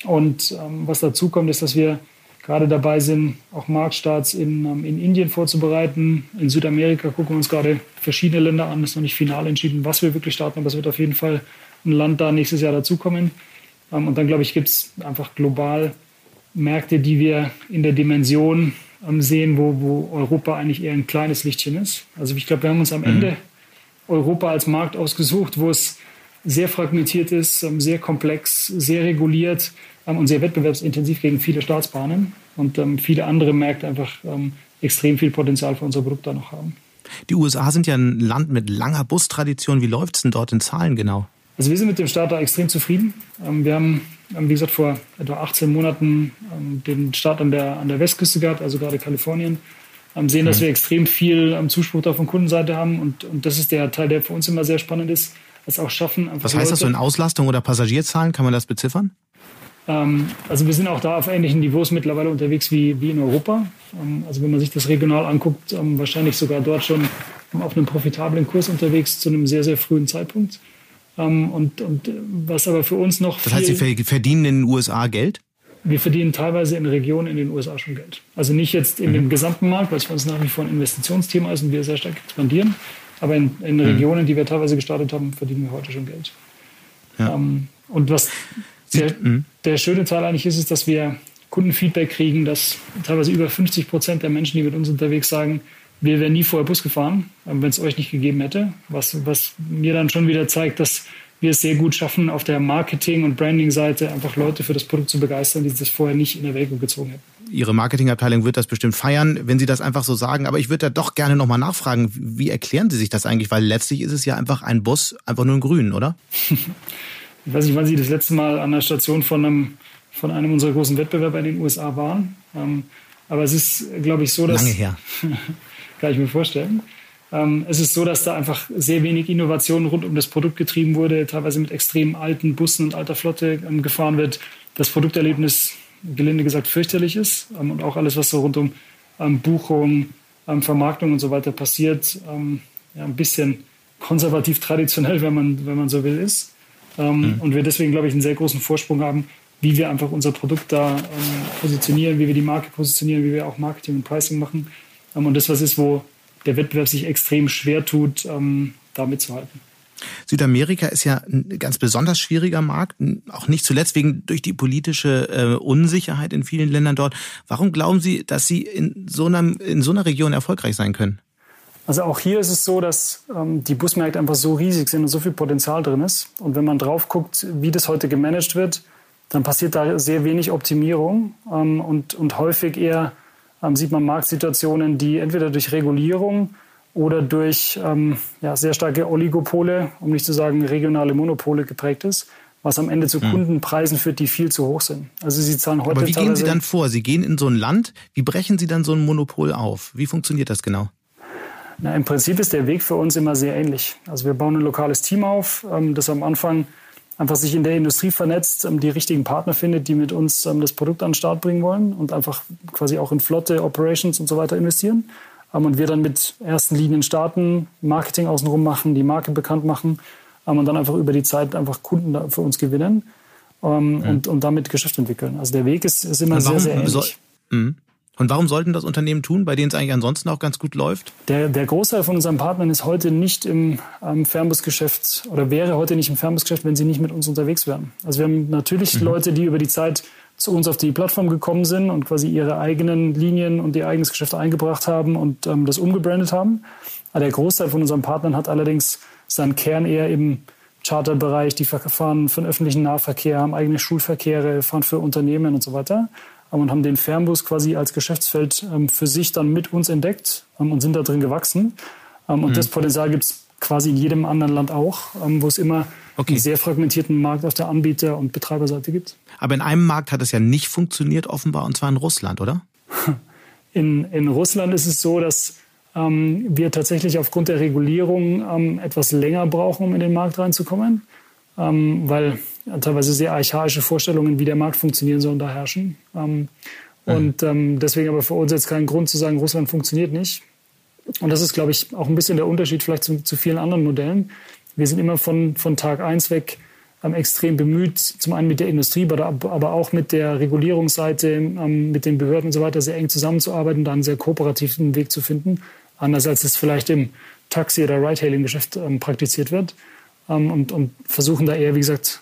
Und ähm, was dazu kommt, ist, dass wir gerade dabei sind, auch Marktstarts in, ähm, in Indien vorzubereiten. In Südamerika gucken wir uns gerade verschiedene Länder an. Es ist noch nicht final entschieden, was wir wirklich starten, aber es wird auf jeden Fall ein Land da nächstes Jahr dazukommen. Ähm, und dann, glaube ich, gibt es einfach global Märkte, die wir in der Dimension sehen, wo, wo Europa eigentlich eher ein kleines Lichtchen ist. Also ich glaube, wir haben uns am mhm. Ende Europa als Markt ausgesucht, wo es sehr fragmentiert ist, ähm, sehr komplex, sehr reguliert ähm, und sehr wettbewerbsintensiv gegen viele Staatsbahnen und ähm, viele andere Märkte einfach extrem viel Potenzial für unser Produkt da noch haben. Die USA sind ja ein Land mit langer Bustradition. Wie läuft es denn dort in Zahlen genau? Also wir sind mit dem Start da extrem zufrieden. Ähm, wir haben, wie gesagt, vor etwa 18 Monaten ähm, den Start an der, an der Westküste gehabt, also gerade Kalifornien. Sehen, dass mhm. wir extrem viel Zuspruch da von Kundenseite haben. Und, und das ist der Teil, der für uns immer sehr spannend ist. Es auch schaffen. Was heißt das so in Auslastung oder Passagierzahlen? Kann man das beziffern? Ähm, also wir sind auch da auf ähnlichen Niveaus mittlerweile unterwegs wie, wie in Europa. Ähm, also wenn man sich das regional anguckt, ähm, wahrscheinlich sogar dort schon auf einem profitablen Kurs unterwegs zu einem sehr, sehr frühen Zeitpunkt. Und, und was aber für uns noch. Das heißt, Sie verdienen in den USA Geld? Wir verdienen teilweise in Regionen in den USA schon Geld. Also nicht jetzt in mhm. dem gesamten Markt, weil es für uns nach wie vor ein Investitionsthema ist und wir sehr stark expandieren. Aber in, in mhm. Regionen, die wir teilweise gestartet haben, verdienen wir heute schon Geld. Ja. und was der, mhm. der schöne Teil eigentlich ist, ist, dass wir Kundenfeedback kriegen, dass teilweise über 50 Prozent der Menschen, die mit uns unterwegs sagen, wir wären nie vorher Bus gefahren, wenn es euch nicht gegeben hätte. Was, was mir dann schon wieder zeigt, dass wir es sehr gut schaffen, auf der Marketing- und Branding-Seite einfach Leute für das Produkt zu begeistern, die das vorher nicht in Erwägung gezogen hätten. Ihre Marketingabteilung wird das bestimmt feiern, wenn Sie das einfach so sagen. Aber ich würde da doch gerne nochmal nachfragen, wie erklären Sie sich das eigentlich? Weil letztlich ist es ja einfach ein Bus, einfach nur ein Grün, oder? Ich weiß nicht, wann Sie das letzte Mal an der Station von einem, von einem unserer großen Wettbewerber in den USA waren. Ähm, aber es ist, glaube ich, so, dass. Lange her. kann ich mir vorstellen. Ähm, es ist so, dass da einfach sehr wenig Innovation rund um das Produkt getrieben wurde, teilweise mit extrem alten Bussen und alter Flotte ähm, gefahren wird. Das Produkterlebnis, gelinde gesagt, fürchterlich ist. Ähm, und auch alles, was so rund um ähm, Buchung, ähm, Vermarktung und so weiter passiert, ähm, ja, ein bisschen konservativ traditionell, wenn man, wenn man so will, ist. Mhm. Und wir deswegen, glaube ich, einen sehr großen Vorsprung haben, wie wir einfach unser Produkt da positionieren, wie wir die Marke positionieren, wie wir auch Marketing und Pricing machen. Ähm, und das was ist, wo der Wettbewerb sich extrem schwer tut, ähm, da mitzuhalten. Südamerika ist ja ein ganz besonders schwieriger Markt, auch nicht zuletzt wegen durch die politische äh, Unsicherheit in vielen Ländern dort. Warum glauben Sie, dass Sie in so einer, in so einer Region erfolgreich sein können? Also auch hier ist es so, dass ähm, die Busmärkte einfach so riesig sind und so viel Potenzial drin ist. Und wenn man drauf guckt, wie das heute gemanagt wird, dann passiert da sehr wenig Optimierung ähm, und, und häufig eher sieht man Marktsituationen, die entweder durch Regulierung oder durch ähm, ja, sehr starke Oligopole, um nicht zu sagen regionale Monopole geprägt ist, was am Ende zu hm. Kundenpreisen führt, die viel zu hoch sind. Also Sie zahlen heute. Aber wie gehen Sie dann vor? Sie gehen in so ein Land, wie brechen Sie dann so ein Monopol auf? Wie funktioniert das genau? Na, Im Prinzip ist der Weg für uns immer sehr ähnlich. Also wir bauen ein lokales Team auf, ähm, das am Anfang einfach sich in der Industrie vernetzt, ähm, die richtigen Partner findet, die mit uns ähm, das Produkt an den Start bringen wollen und einfach quasi auch in Flotte, Operations und so weiter investieren. Und wir dann mit ersten Linien starten, Marketing außenrum machen, die Marke bekannt machen und dann einfach über die Zeit einfach Kunden für uns gewinnen mhm. und, und damit Geschäft entwickeln. Also der Weg ist, ist immer sehr, sehr ähnlich. So, mhm. Und warum sollten das Unternehmen tun, bei denen es eigentlich ansonsten auch ganz gut läuft? Der, der Großteil von unseren Partnern ist heute nicht im ähm, Fernbusgeschäft oder wäre heute nicht im Fernbusgeschäft, wenn sie nicht mit uns unterwegs wären. Also wir haben natürlich mhm. Leute, die über die Zeit zu uns auf die Plattform gekommen sind und quasi ihre eigenen Linien und ihr eigenes Geschäft eingebracht haben und ähm, das umgebrandet haben. Aber der Großteil von unseren Partnern hat allerdings seinen Kern eher im Charterbereich, die fahren für den öffentlichen Nahverkehr, haben eigene Schulverkehre, fahren für Unternehmen und so weiter und haben den Fernbus quasi als Geschäftsfeld ähm, für sich dann mit uns entdeckt ähm, und sind da drin gewachsen. Ähm, und mhm. das Potenzial gibt es quasi in jedem anderen Land auch, wo es immer okay. einen sehr fragmentierten Markt auf der Anbieter- und Betreiberseite gibt. Aber in einem Markt hat es ja nicht funktioniert, offenbar, und zwar in Russland, oder? In, in Russland ist es so, dass ähm, wir tatsächlich aufgrund der Regulierung ähm, etwas länger brauchen, um in den Markt reinzukommen ähm, weil teilweise sehr archaische Vorstellungen, wie der Markt funktionieren soll, da herrschen. Ähm, mhm. Und ähm, deswegen aber für uns jetzt keinen Grund zu sagen, Russland funktioniert nicht. Und das ist, glaube ich, auch ein bisschen der Unterschied vielleicht zu, zu vielen anderen Modellen. Wir sind immer von, von Tag eins weg ähm, extrem bemüht, zum einen mit der Industrie, aber auch mit der Regulierungsseite, ähm, mit den Behörden und so weiter sehr eng zusammenzuarbeiten, da einen sehr kooperativen Weg zu finden. Anders als es vielleicht im Taxi- oder Ride-Hailing-Geschäft ähm, praktiziert wird und, und versuchen da eher, wie gesagt,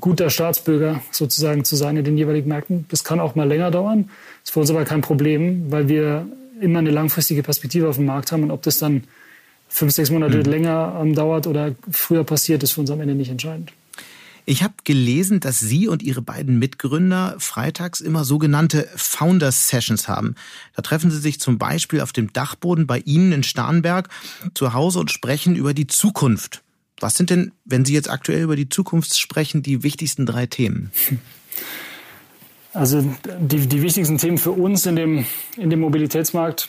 guter Staatsbürger sozusagen zu sein in den jeweiligen Märkten. Das kann auch mal länger dauern. Das ist für uns aber kein Problem, weil wir immer eine langfristige Perspektive auf dem Markt haben und ob das dann fünf, sechs Monate mhm. länger ähm, dauert oder früher passiert, ist für uns am Ende nicht entscheidend. Ich habe gelesen, dass Sie und Ihre beiden Mitgründer freitags immer sogenannte Founders Sessions haben. Da treffen Sie sich zum Beispiel auf dem Dachboden bei Ihnen in Starnberg zu Hause und sprechen über die Zukunft. Was sind denn, wenn Sie jetzt aktuell über die Zukunft sprechen, die wichtigsten drei Themen? Also die, die wichtigsten Themen für uns in dem, in dem Mobilitätsmarkt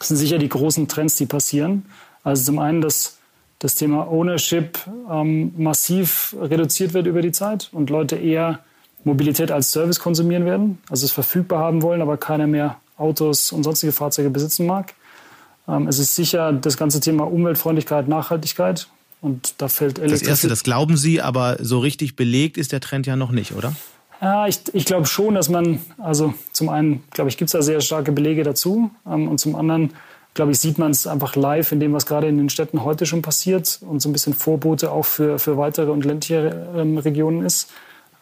sind sicher die großen Trends, die passieren. Also zum einen das das Thema Ownership ähm, massiv reduziert wird über die Zeit und Leute eher Mobilität als Service konsumieren werden, also es verfügbar haben wollen, aber keiner mehr Autos und sonstige Fahrzeuge besitzen mag. Ähm, es ist sicher das ganze Thema Umweltfreundlichkeit, Nachhaltigkeit und da fällt Elektrizität. Das erste, das glauben Sie, aber so richtig belegt ist der Trend ja noch nicht, oder? Ja, ich, ich glaube schon, dass man, also zum einen, glaube ich, gibt es da sehr starke Belege dazu ähm, und zum anderen glaube ich, sieht man es einfach live in dem, was gerade in den Städten heute schon passiert und so ein bisschen Vorbote auch für, für weitere und ländliche ähm, Regionen ist.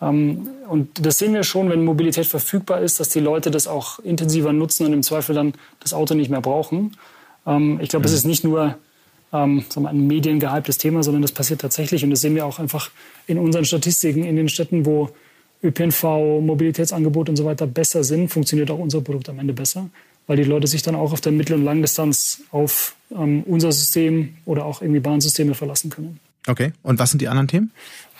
Ähm, und das sehen wir schon, wenn Mobilität verfügbar ist, dass die Leute das auch intensiver nutzen und im Zweifel dann das Auto nicht mehr brauchen. Ähm, ich glaube, es mhm. ist nicht nur ähm, sagen wir, ein mediengehyptes Thema, sondern das passiert tatsächlich. Und das sehen wir auch einfach in unseren Statistiken in den Städten, wo ÖPNV, Mobilitätsangebot und so weiter besser sind, funktioniert auch unser Produkt am Ende besser weil die Leute sich dann auch auf der Mittel- und Langdistanz auf ähm, unser System oder auch irgendwie Bahnsysteme verlassen können. Okay, und was sind die anderen Themen?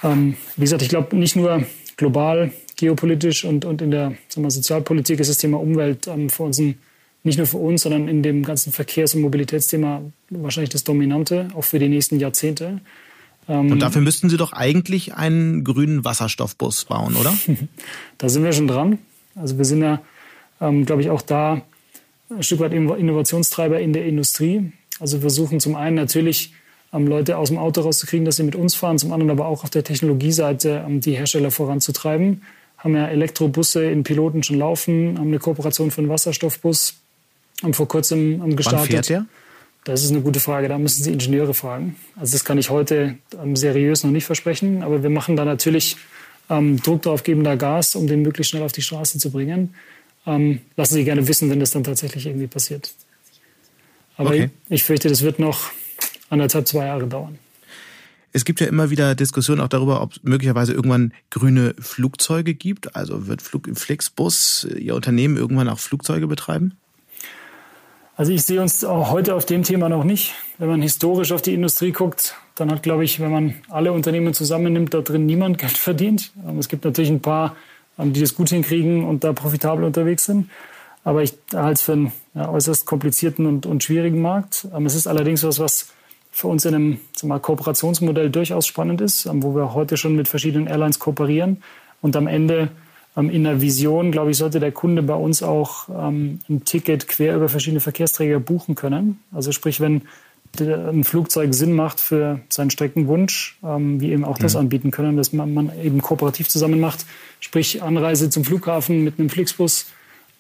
Ähm, wie gesagt, ich glaube nicht nur global, geopolitisch und, und in der wir, Sozialpolitik ist das Thema Umwelt ähm, für uns ein, nicht nur für uns, sondern in dem ganzen Verkehrs- und Mobilitätsthema wahrscheinlich das Dominante, auch für die nächsten Jahrzehnte. Ähm, und dafür müssten Sie doch eigentlich einen grünen Wasserstoffbus bauen, oder? da sind wir schon dran. Also wir sind ja, ähm, glaube ich, auch da ein Stück weit Innovationstreiber in der Industrie. Also wir versuchen zum einen natürlich ähm, Leute aus dem Auto rauszukriegen, dass sie mit uns fahren, zum anderen aber auch auf der Technologieseite ähm, die Hersteller voranzutreiben. Haben ja Elektrobusse in Piloten schon laufen, haben eine Kooperation für einen Wasserstoffbus haben vor kurzem gestartet. Wann fährt der? Das ist eine gute Frage, da müssen Sie Ingenieure fragen. Also das kann ich heute ähm, seriös noch nicht versprechen, aber wir machen da natürlich ähm, Druck drauf, geben da Gas, um den möglichst schnell auf die Straße zu bringen. Ähm, lassen Sie gerne wissen, wenn das dann tatsächlich irgendwie passiert. Aber okay. ich, ich fürchte, das wird noch anderthalb, zwei Jahre dauern. Es gibt ja immer wieder Diskussionen auch darüber, ob es möglicherweise irgendwann grüne Flugzeuge gibt. Also wird Flug, Flixbus, Ihr Unternehmen, irgendwann auch Flugzeuge betreiben? Also ich sehe uns auch heute auf dem Thema noch nicht. Wenn man historisch auf die Industrie guckt, dann hat, glaube ich, wenn man alle Unternehmen zusammennimmt, da drin niemand Geld verdient. Es gibt natürlich ein paar ähm, die das gut hinkriegen und da profitabel unterwegs sind. Aber ich halte es für einen ja, äußerst komplizierten und, und schwierigen Markt. Ähm, es ist allerdings was, was für uns in einem mal, Kooperationsmodell durchaus spannend ist, ähm, wo wir heute schon mit verschiedenen Airlines kooperieren. Und am Ende in der Vision, glaube ich, sollte der Kunde bei uns auch ein Ticket quer über verschiedene Verkehrsträger buchen können. Also sprich, wenn ein Flugzeug Sinn macht für seinen Streckenwunsch, ähm, wir eben auch das mhm. anbieten können, dass man, man, eben kooperativ zusammen macht. Sprich, Anreise zum Flughafen mit einem Flixbus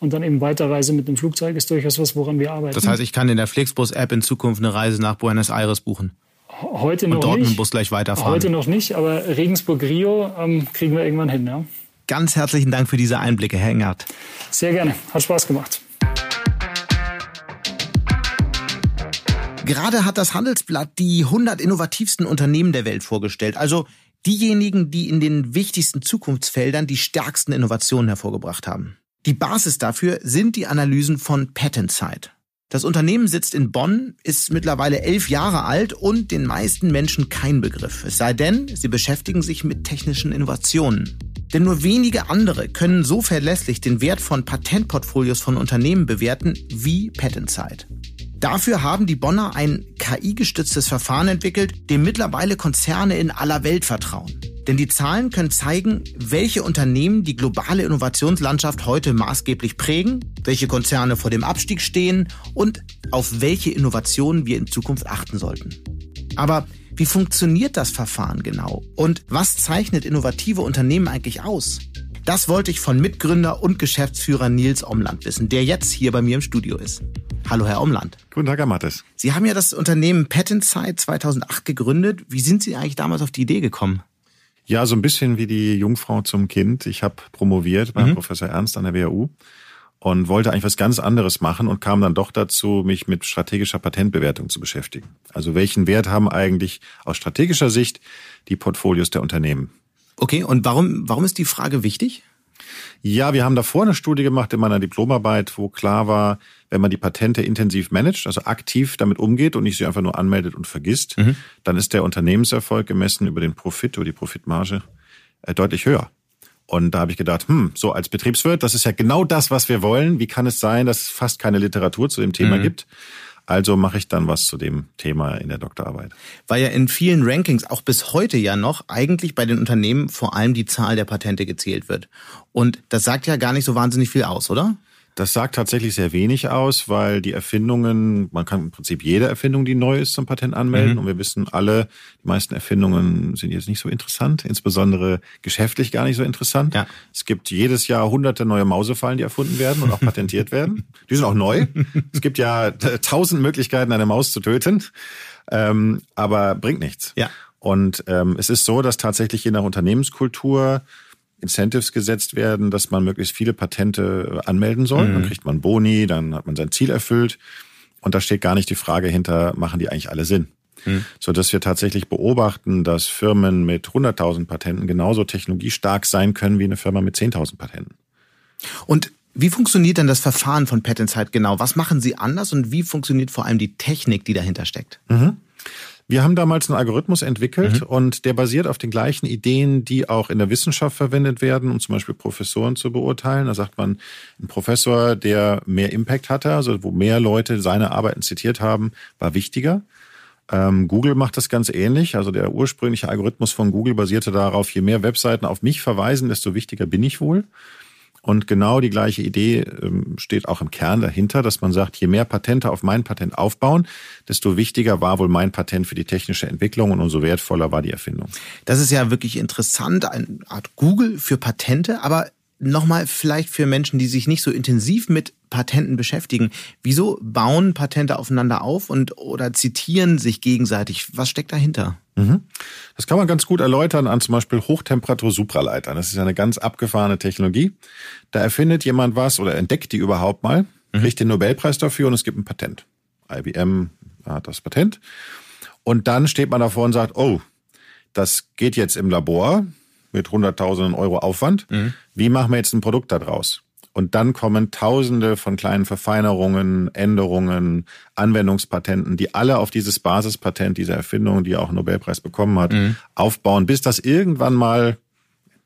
und dann eben Weiterreise mit einem Flugzeug ist durchaus was, woran wir arbeiten. Das heißt, ich kann in der Flixbus-App in Zukunft eine Reise nach Buenos Aires buchen? Heute noch und dort nicht. mit dem Bus gleich weiterfahren? Heute noch nicht, aber Regensburg-Rio ähm, kriegen wir irgendwann hin. Ja. Ganz herzlichen Dank für diese Einblicke, Herr Engert. Sehr gerne, hat Spaß gemacht. Gerade hat das Handelsblatt die 100 innovativsten Unternehmen der Welt vorgestellt. Also diejenigen, die in den wichtigsten Zukunftsfeldern die stärksten Innovationen hervorgebracht haben. Die Basis dafür sind die Analysen von PatentSide. Das Unternehmen sitzt in Bonn, ist mittlerweile elf Jahre alt und den meisten Menschen kein Begriff. Es sei denn, sie beschäftigen sich mit technischen Innovationen. Denn nur wenige andere können so verlässlich den Wert von Patentportfolios von Unternehmen bewerten wie PatentSide. Dafür haben die Bonner ein KI-gestütztes Verfahren entwickelt, dem mittlerweile Konzerne in aller Welt vertrauen. Denn die Zahlen können zeigen, welche Unternehmen die globale Innovationslandschaft heute maßgeblich prägen, welche Konzerne vor dem Abstieg stehen und auf welche Innovationen wir in Zukunft achten sollten. Aber wie funktioniert das Verfahren genau? Und was zeichnet innovative Unternehmen eigentlich aus? Das wollte ich von Mitgründer und Geschäftsführer Nils Omland wissen, der jetzt hier bei mir im Studio ist. Hallo, Herr Omland. Guten Tag, Herr Mattes. Sie haben ja das Unternehmen PatentSite 2008 gegründet. Wie sind Sie eigentlich damals auf die Idee gekommen? Ja, so ein bisschen wie die Jungfrau zum Kind. Ich habe promoviert bei mhm. Professor Ernst an der WHU und wollte eigentlich was ganz anderes machen und kam dann doch dazu, mich mit strategischer Patentbewertung zu beschäftigen. Also welchen Wert haben eigentlich aus strategischer Sicht die Portfolios der Unternehmen? Okay, und warum, warum ist die Frage wichtig? Ja, wir haben davor eine Studie gemacht in meiner Diplomarbeit, wo klar war, wenn man die Patente intensiv managt, also aktiv damit umgeht und nicht sie einfach nur anmeldet und vergisst, mhm. dann ist der Unternehmenserfolg gemessen über den Profit, über die Profitmarge äh, deutlich höher. Und da habe ich gedacht, hm, so als Betriebswirt, das ist ja genau das, was wir wollen. Wie kann es sein, dass es fast keine Literatur zu dem Thema mhm. gibt? Also mache ich dann was zu dem Thema in der Doktorarbeit. Weil ja in vielen Rankings, auch bis heute ja noch, eigentlich bei den Unternehmen vor allem die Zahl der Patente gezählt wird. Und das sagt ja gar nicht so wahnsinnig viel aus, oder? Das sagt tatsächlich sehr wenig aus, weil die Erfindungen, man kann im Prinzip jede Erfindung, die neu ist, zum Patent anmelden. Mhm. Und wir wissen alle, die meisten Erfindungen sind jetzt nicht so interessant, insbesondere geschäftlich gar nicht so interessant. Ja. Es gibt jedes Jahr hunderte neue Mausefallen, die erfunden werden und auch patentiert werden. Die sind auch neu. Es gibt ja tausend Möglichkeiten, eine Maus zu töten, ähm, aber bringt nichts. Ja. Und ähm, es ist so, dass tatsächlich je nach Unternehmenskultur Incentives gesetzt werden, dass man möglichst viele Patente äh, anmelden soll. Mhm. Dann kriegt man Boni, dann hat man sein Ziel erfüllt. Und da steht gar nicht die Frage hinter, machen die eigentlich alle Sinn? Mhm. So dass wir tatsächlich beobachten, dass Firmen mit 100.000 Patenten genauso technologiestark sein können wie eine Firma mit 10.000 Patenten. Und wie funktioniert denn das Verfahren von PatentSight genau? Was machen Sie anders und wie funktioniert vor allem die Technik, die dahinter steckt? Mhm. Wir haben damals einen Algorithmus entwickelt mhm. und der basiert auf den gleichen Ideen, die auch in der Wissenschaft verwendet werden, um zum Beispiel Professoren zu beurteilen. Da sagt man, ein Professor, der mehr Impact hatte, also wo mehr Leute seine Arbeiten zitiert haben, war wichtiger. Ähm, Google macht das ganz ähnlich. Also der ursprüngliche Algorithmus von Google basierte darauf, je mehr Webseiten auf mich verweisen, desto wichtiger bin ich wohl. Und genau die gleiche Idee ähm, steht auch im Kern dahinter, dass man sagt, je mehr Patente auf mein Patent aufbauen, desto wichtiger war wohl mein Patent für die technische Entwicklung und umso wertvoller war die Erfindung. Das ist ja wirklich interessant, eine Art Google für Patente, aber nochmal vielleicht für Menschen, die sich nicht so intensiv mit Patenten beschäftigen. Wieso bauen Patente aufeinander auf und oder zitieren sich gegenseitig? Was steckt dahinter? Mhm. Das kann man ganz gut erläutern an zum Beispiel Hochtemperatur-Supraleitern. Das ist eine ganz abgefahrene Technologie. Da erfindet jemand was oder entdeckt die überhaupt mal, mhm. kriegt den Nobelpreis dafür und es gibt ein Patent. IBM hat das Patent. Und dann steht man davor und sagt, oh, das geht jetzt im Labor mit hunderttausenden Euro Aufwand. Mhm. Wie machen wir jetzt ein Produkt daraus? Und dann kommen Tausende von kleinen Verfeinerungen, Änderungen, Anwendungspatenten, die alle auf dieses Basispatent, diese Erfindung, die auch einen Nobelpreis bekommen hat, mhm. aufbauen, bis das irgendwann mal,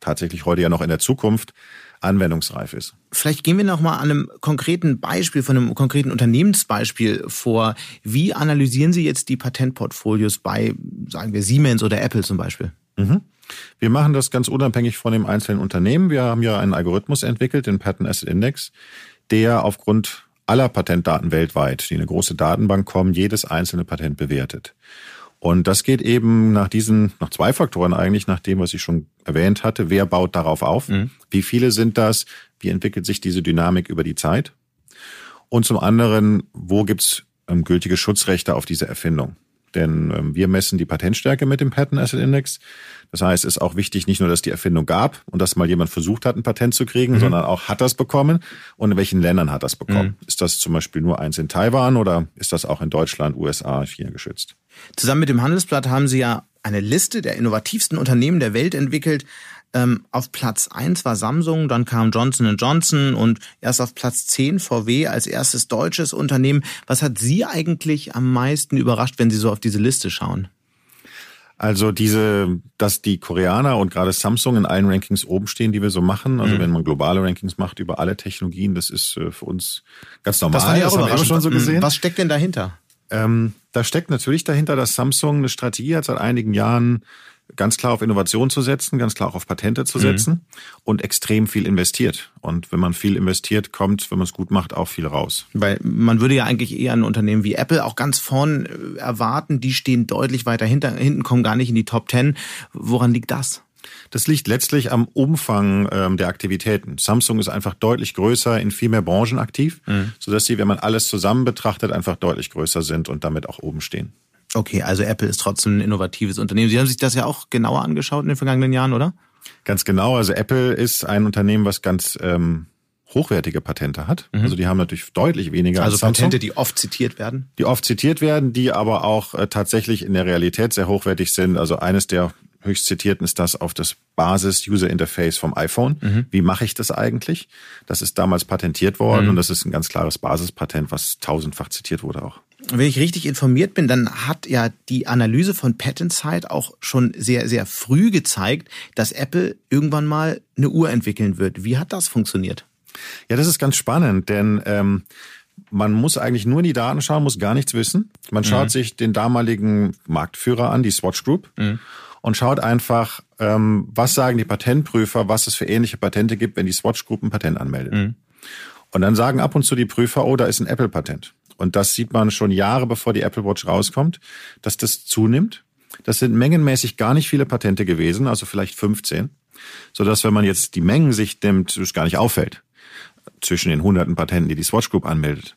tatsächlich heute ja noch in der Zukunft, anwendungsreif ist. Vielleicht gehen wir noch mal an einem konkreten Beispiel, von einem konkreten Unternehmensbeispiel vor. Wie analysieren Sie jetzt die Patentportfolios bei, sagen wir, Siemens oder Apple zum Beispiel? Mhm. Wir machen das ganz unabhängig von dem einzelnen Unternehmen. Wir haben ja einen Algorithmus entwickelt, den Patent Asset Index, der aufgrund aller Patentdaten weltweit, die in eine große Datenbank kommen, jedes einzelne Patent bewertet. Und das geht eben nach diesen, nach zwei Faktoren eigentlich, nach dem, was ich schon erwähnt hatte. Wer baut darauf auf? Mhm. Wie viele sind das? Wie entwickelt sich diese Dynamik über die Zeit? Und zum anderen, wo gibt's ähm, gültige Schutzrechte auf diese Erfindung? Denn ähm, wir messen die Patentstärke mit dem Patent Asset Index. Das heißt, es ist auch wichtig, nicht nur, dass die Erfindung gab und dass mal jemand versucht hat, ein Patent zu kriegen, mhm. sondern auch hat das bekommen und in welchen Ländern hat das bekommen. Mhm. Ist das zum Beispiel nur eins in Taiwan oder ist das auch in Deutschland, USA, China geschützt? Zusammen mit dem Handelsblatt haben Sie ja eine Liste der innovativsten Unternehmen der Welt entwickelt. Ähm, auf Platz eins war Samsung, dann kam Johnson Johnson und erst auf Platz zehn VW als erstes deutsches Unternehmen. Was hat Sie eigentlich am meisten überrascht, wenn Sie so auf diese Liste schauen? Also diese, dass die Koreaner und gerade Samsung in allen Rankings oben stehen, die wir so machen. Also mhm. wenn man globale Rankings macht über alle Technologien, das ist äh, für uns ganz normal. Das, war ja auch das haben wir schon so gesehen. Was steckt denn dahinter? Ähm, da steckt natürlich dahinter, dass Samsung eine Strategie hat seit einigen Jahren, ganz klar auf Innovation zu setzen, ganz klar auch auf Patente zu setzen mhm. und extrem viel investiert. Und wenn man viel investiert, kommt, wenn man es gut macht, auch viel raus. Weil man würde ja eigentlich eher ein Unternehmen wie Apple auch ganz vorn äh, erwarten, die stehen deutlich weiter hinter, hinten kommen gar nicht in die Top Ten. Woran liegt das? Das liegt letztlich am Umfang ähm, der Aktivitäten. Samsung ist einfach deutlich größer, in viel mehr Branchen aktiv, mhm. sodass sie, wenn man alles zusammen betrachtet, einfach deutlich größer sind und damit auch oben stehen. Okay, also Apple ist trotzdem ein innovatives Unternehmen. Sie haben sich das ja auch genauer angeschaut in den vergangenen Jahren, oder? Ganz genau. Also Apple ist ein Unternehmen, was ganz ähm, hochwertige Patente hat. Mhm. Also die haben natürlich deutlich weniger also als Samsung. Patente, die oft zitiert werden? Die oft zitiert werden, die aber auch äh, tatsächlich in der Realität sehr hochwertig sind. Also eines der höchst zitierten ist das auf das Basis-User-Interface vom iPhone. Mhm. Wie mache ich das eigentlich? Das ist damals patentiert worden mhm. und das ist ein ganz klares Basispatent, was tausendfach zitiert wurde auch. Wenn ich richtig informiert bin, dann hat ja die Analyse von PatentSite auch schon sehr, sehr früh gezeigt, dass Apple irgendwann mal eine Uhr entwickeln wird. Wie hat das funktioniert? Ja, das ist ganz spannend, denn ähm, man muss eigentlich nur in die Daten schauen, muss gar nichts wissen. Man schaut mhm. sich den damaligen Marktführer an, die Swatch Group, mhm. und schaut einfach, ähm, was sagen die Patentprüfer, was es für ähnliche Patente gibt, wenn die Swatch Group ein Patent anmeldet. Mhm. Und dann sagen ab und zu die Prüfer, oh, da ist ein Apple-Patent. Und das sieht man schon Jahre bevor die Apple Watch rauskommt, dass das zunimmt. Das sind mengenmäßig gar nicht viele Patente gewesen, also vielleicht 15, so dass wenn man jetzt die Mengensicht nimmt, es gar nicht auffällt zwischen den hunderten Patenten, die die Swatch Group anmeldet.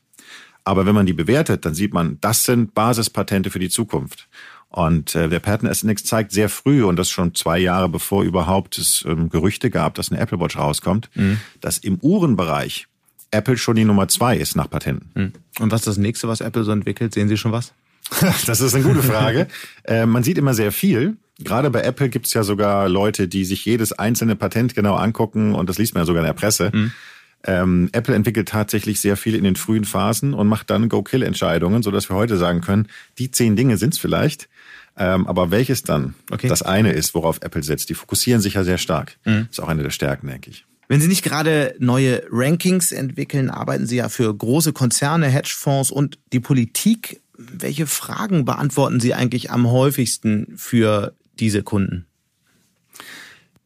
Aber wenn man die bewertet, dann sieht man, das sind Basispatente für die Zukunft. Und äh, der Patent Index zeigt sehr früh, und das schon zwei Jahre bevor überhaupt es ähm, Gerüchte gab, dass eine Apple Watch rauskommt, mhm. dass im Uhrenbereich Apple schon die Nummer zwei ist nach Patenten. Mhm. Und was ist das nächste, was Apple so entwickelt? Sehen Sie schon was? das ist eine gute Frage. äh, man sieht immer sehr viel. Gerade bei Apple gibt es ja sogar Leute, die sich jedes einzelne Patent genau angucken und das liest man ja sogar in der Presse. Mhm. Ähm, Apple entwickelt tatsächlich sehr viel in den frühen Phasen und macht dann Go-Kill-Entscheidungen, sodass wir heute sagen können, die zehn Dinge sind's vielleicht. Ähm, aber welches dann okay. das eine ist, worauf Apple setzt, die fokussieren sich ja sehr stark. Mhm. Ist auch eine der Stärken, denke ich. Wenn Sie nicht gerade neue Rankings entwickeln, arbeiten Sie ja für große Konzerne, Hedgefonds und die Politik. Welche Fragen beantworten Sie eigentlich am häufigsten für diese Kunden?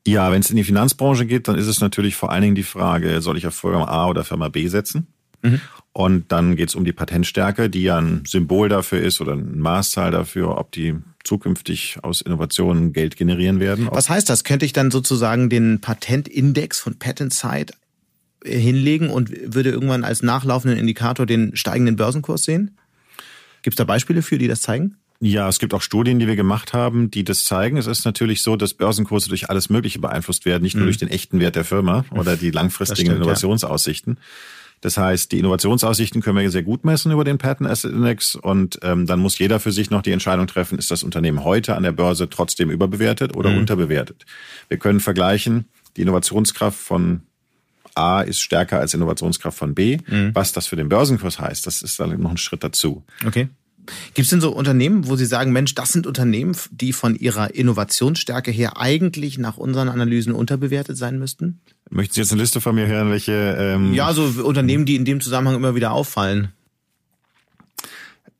Ja, wenn es in die Finanzbranche geht, dann ist es natürlich vor allen Dingen die Frage, soll ich auf Firma A oder Firma B setzen? Mhm. Und dann geht es um die Patentstärke, die ja ein Symbol dafür ist oder ein Maßzahl dafür, ob die zukünftig aus Innovationen Geld generieren werden. Was heißt das? Könnte ich dann sozusagen den Patentindex von PatentSite hinlegen und würde irgendwann als nachlaufenden Indikator den steigenden Börsenkurs sehen? Gibt es da Beispiele für, die das zeigen? Ja, es gibt auch Studien, die wir gemacht haben, die das zeigen. Es ist natürlich so, dass Börsenkurse durch alles Mögliche beeinflusst werden, nicht nur mhm. durch den echten Wert der Firma oder die langfristigen stimmt, Innovationsaussichten. Ja. Das heißt, die Innovationsaussichten können wir sehr gut messen über den Patent Asset Index und ähm, dann muss jeder für sich noch die Entscheidung treffen, ist das Unternehmen heute an der Börse trotzdem überbewertet oder mhm. unterbewertet. Wir können vergleichen, die Innovationskraft von A ist stärker als Innovationskraft von B. Mhm. Was das für den Börsenkurs heißt, das ist dann noch ein Schritt dazu. Okay. Gibt es denn so Unternehmen, wo Sie sagen, Mensch, das sind Unternehmen, die von ihrer Innovationsstärke her eigentlich nach unseren Analysen unterbewertet sein müssten? Möchten Sie jetzt eine Liste von mir hören, welche? Ähm ja, so Unternehmen, die in dem Zusammenhang immer wieder auffallen.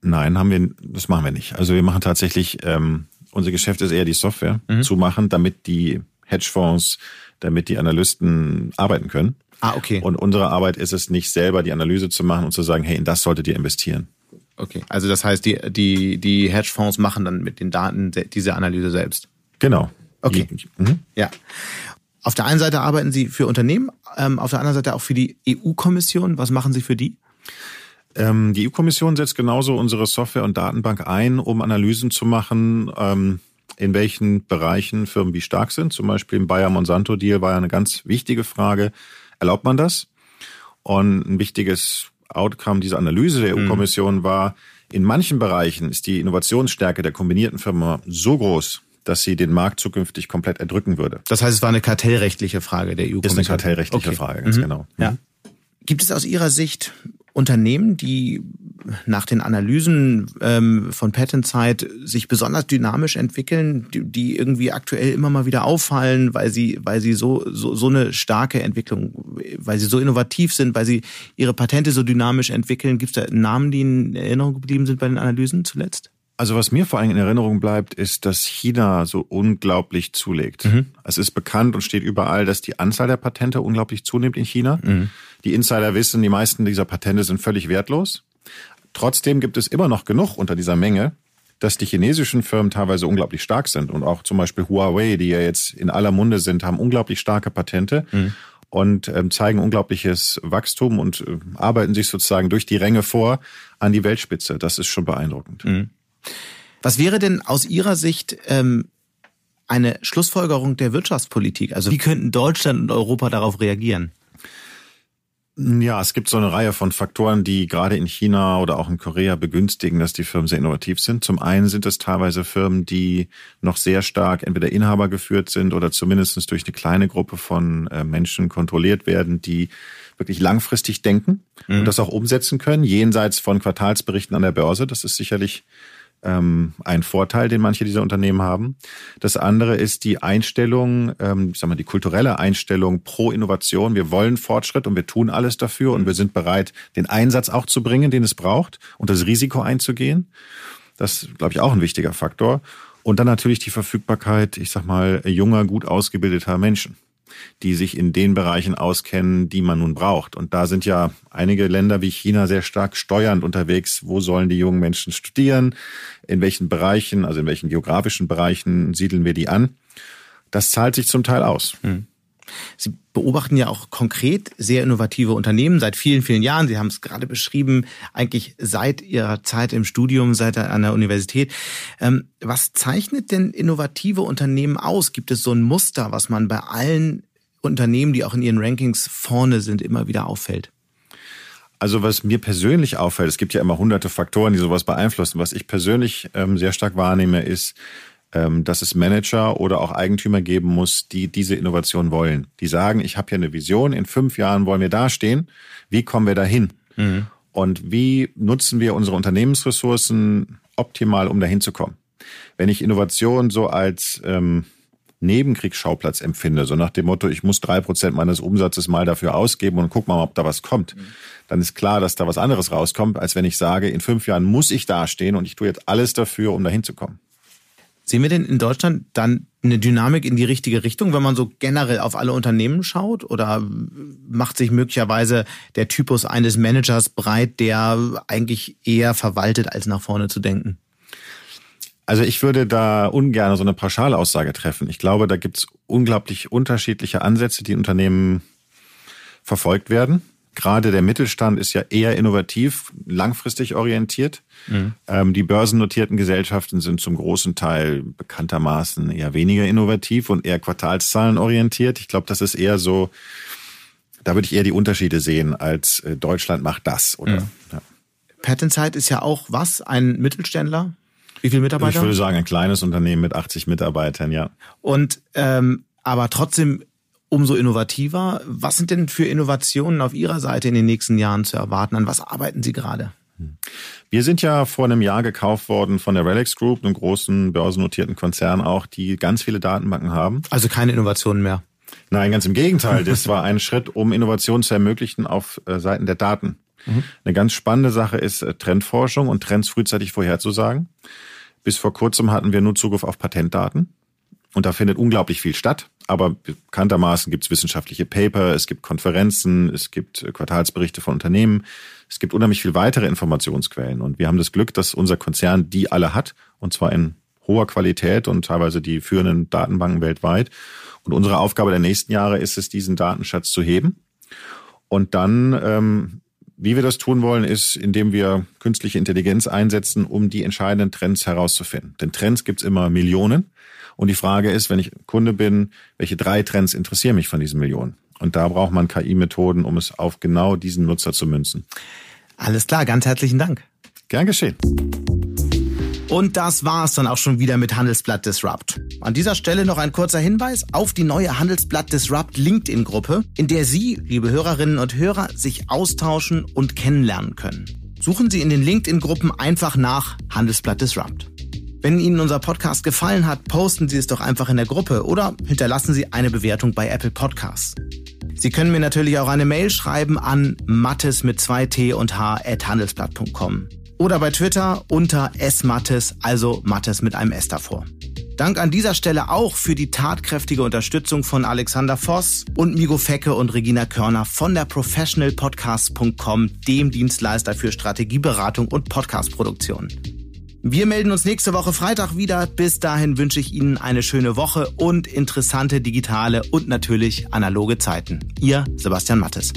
Nein, haben wir, das machen wir nicht. Also wir machen tatsächlich, ähm, unser Geschäft ist eher die Software mhm. zu machen, damit die Hedgefonds, damit die Analysten arbeiten können. Ah, okay. Und unsere Arbeit ist es nicht selber die Analyse zu machen und zu sagen, hey, in das solltet ihr investieren. Okay, also das heißt, die, die, die Hedgefonds machen dann mit den Daten diese Analyse selbst. Genau. Okay. Mhm. Ja. Auf der einen Seite arbeiten Sie für Unternehmen, ähm, auf der anderen Seite auch für die EU-Kommission. Was machen Sie für die? Ähm, die EU-Kommission setzt genauso unsere Software und Datenbank ein, um Analysen zu machen, ähm, in welchen Bereichen Firmen wie stark sind. Zum Beispiel im Bayer-Monsanto-Deal war ja eine ganz wichtige Frage. Erlaubt man das? Und ein wichtiges Outcome dieser Analyse der EU-Kommission mhm. war, in manchen Bereichen ist die Innovationsstärke der kombinierten Firma so groß, dass sie den Markt zukünftig komplett erdrücken würde. Das heißt, es war eine kartellrechtliche Frage der EU-Kommission. Ist eine kartellrechtliche okay. Frage, ganz mhm. genau. Ja. Mhm. Gibt es aus Ihrer Sicht Unternehmen, die nach den Analysen ähm, von PatentSite sich besonders dynamisch entwickeln, die, die, irgendwie aktuell immer mal wieder auffallen, weil sie, weil sie so, so, so eine starke Entwicklung, weil sie so innovativ sind, weil sie ihre Patente so dynamisch entwickeln. Gibt es da Namen, die in Erinnerung geblieben sind bei den Analysen zuletzt? Also was mir vor allem in Erinnerung bleibt, ist, dass China so unglaublich zulegt. Mhm. Es ist bekannt und steht überall, dass die Anzahl der Patente unglaublich zunimmt in China. Mhm. Die Insider wissen, die meisten dieser Patente sind völlig wertlos. Trotzdem gibt es immer noch genug unter dieser Menge, dass die chinesischen Firmen teilweise unglaublich stark sind. Und auch zum Beispiel Huawei, die ja jetzt in aller Munde sind, haben unglaublich starke Patente. Mhm und ähm, zeigen unglaubliches Wachstum und äh, arbeiten sich sozusagen durch die Ränge vor an die Weltspitze. Das ist schon beeindruckend. Mhm. Was wäre denn aus Ihrer Sicht ähm, eine Schlussfolgerung der Wirtschaftspolitik? Also wie könnten Deutschland und Europa darauf reagieren? Ja, es gibt so eine Reihe von Faktoren, die gerade in China oder auch in Korea begünstigen, dass die Firmen sehr innovativ sind. Zum einen sind es teilweise Firmen, die noch sehr stark entweder Inhaber geführt sind oder zumindest durch eine kleine Gruppe von äh, Menschen kontrolliert werden, die wirklich langfristig denken mhm. und das auch umsetzen können, jenseits von Quartalsberichten an der Börse. Das ist sicherlich ähm, ein Vorteil, den manche dieser Unternehmen haben. Das andere ist die Einstellung, ähm, ich sag mal, die kulturelle Einstellung pro Innovation. Wir wollen Fortschritt und wir tun alles dafür und wir sind bereit, den Einsatz auch zu bringen, den es braucht und das Risiko einzugehen. Das ist, glaube ich, auch ein wichtiger Faktor. Und dann natürlich die Verfügbarkeit, ich sag mal, junger, gut ausgebildeter Menschen die sich in den Bereichen auskennen, die man nun braucht. Und da sind ja einige Länder wie China sehr stark steuernd unterwegs. Wo sollen die jungen Menschen studieren? In welchen Bereichen, also in welchen geografischen Bereichen siedeln wir die an? Das zahlt sich zum Teil aus. Hm. Sie beobachten ja auch konkret sehr innovative Unternehmen seit vielen, vielen Jahren. Sie haben es gerade beschrieben, eigentlich seit Ihrer Zeit im Studium, seit an der Universität. Ähm, was zeichnet denn innovative Unternehmen aus? Gibt es so ein Muster, was man bei allen Unternehmen, die auch in ihren Rankings vorne sind, immer wieder auffällt? Also was mir persönlich auffällt, es gibt ja immer hunderte Faktoren, die sowas beeinflussen. Was ich persönlich ähm, sehr stark wahrnehme, ist, dass es Manager oder auch Eigentümer geben muss, die diese Innovation wollen. Die sagen, ich habe hier eine Vision, in fünf Jahren wollen wir dastehen. Wie kommen wir dahin? Mhm. Und wie nutzen wir unsere Unternehmensressourcen optimal, um dahin zu kommen? Wenn ich Innovation so als ähm, Nebenkriegsschauplatz empfinde, so nach dem Motto, ich muss drei Prozent meines Umsatzes mal dafür ausgeben und guck mal, ob da was kommt, mhm. dann ist klar, dass da was anderes rauskommt, als wenn ich sage, in fünf Jahren muss ich dastehen und ich tue jetzt alles dafür, um dahin zu kommen. Sehen wir denn in Deutschland dann eine Dynamik in die richtige Richtung, wenn man so generell auf alle Unternehmen schaut? Oder macht sich möglicherweise der Typus eines Managers breit, der eigentlich eher verwaltet, als nach vorne zu denken? Also ich würde da ungern so eine Pauschalaussage treffen. Ich glaube, da gibt es unglaublich unterschiedliche Ansätze, die in Unternehmen verfolgt werden. Gerade der Mittelstand ist ja eher innovativ, langfristig orientiert. Mhm. Ähm, die börsennotierten Gesellschaften sind zum großen Teil bekanntermaßen eher weniger innovativ und eher Quartalszahlen orientiert. Ich glaube, das ist eher so, da würde ich eher die Unterschiede sehen, als äh, Deutschland macht das. Oder, mhm. ja. Pattenzeit ist ja auch was? Ein Mittelständler? Wie viele Mitarbeiter? Ich würde sagen, ein kleines Unternehmen mit 80 Mitarbeitern, ja. Und ähm, aber trotzdem umso innovativer. Was sind denn für Innovationen auf Ihrer Seite in den nächsten Jahren zu erwarten? An was arbeiten Sie gerade? Wir sind ja vor einem Jahr gekauft worden von der Relics Group, einem großen börsennotierten Konzern auch, die ganz viele Datenbanken haben. Also keine Innovationen mehr. Nein, ganz im Gegenteil. Das war ein Schritt, um Innovationen zu ermöglichen auf äh, Seiten der Daten. Mhm. Eine ganz spannende Sache ist äh, Trendforschung und Trends frühzeitig vorherzusagen. Bis vor kurzem hatten wir nur Zugriff auf Patentdaten. Und da findet unglaublich viel statt. Aber bekanntermaßen gibt es wissenschaftliche Paper, es gibt Konferenzen, es gibt äh, Quartalsberichte von Unternehmen, es gibt unheimlich viel weitere Informationsquellen. Und wir haben das Glück, dass unser Konzern die alle hat, und zwar in hoher Qualität und teilweise die führenden Datenbanken weltweit. Und unsere Aufgabe der nächsten Jahre ist es, diesen Datenschatz zu heben und dann ähm, wie wir das tun wollen, ist, indem wir künstliche Intelligenz einsetzen, um die entscheidenden Trends herauszufinden. Denn Trends gibt's immer Millionen. Und die Frage ist, wenn ich Kunde bin, welche drei Trends interessieren mich von diesen Millionen? Und da braucht man KI-Methoden, um es auf genau diesen Nutzer zu münzen. Alles klar, ganz herzlichen Dank. Gern geschehen. Und das war's dann auch schon wieder mit Handelsblatt Disrupt. An dieser Stelle noch ein kurzer Hinweis auf die neue Handelsblatt Disrupt LinkedIn-Gruppe, in der Sie, liebe Hörerinnen und Hörer, sich austauschen und kennenlernen können. Suchen Sie in den LinkedIn-Gruppen einfach nach Handelsblatt Disrupt. Wenn Ihnen unser Podcast gefallen hat, posten Sie es doch einfach in der Gruppe oder hinterlassen Sie eine Bewertung bei Apple Podcasts. Sie können mir natürlich auch eine Mail schreiben an mattes mit 2t und h at handelsblatt.com oder bei Twitter unter smattes, also Mattes mit einem S davor. Dank an dieser Stelle auch für die tatkräftige Unterstützung von Alexander Voss und Migo Fecke und Regina Körner von der professionalpodcast.com, dem Dienstleister für Strategieberatung und Podcastproduktion. Wir melden uns nächste Woche Freitag wieder. Bis dahin wünsche ich Ihnen eine schöne Woche und interessante digitale und natürlich analoge Zeiten. Ihr Sebastian Mattes.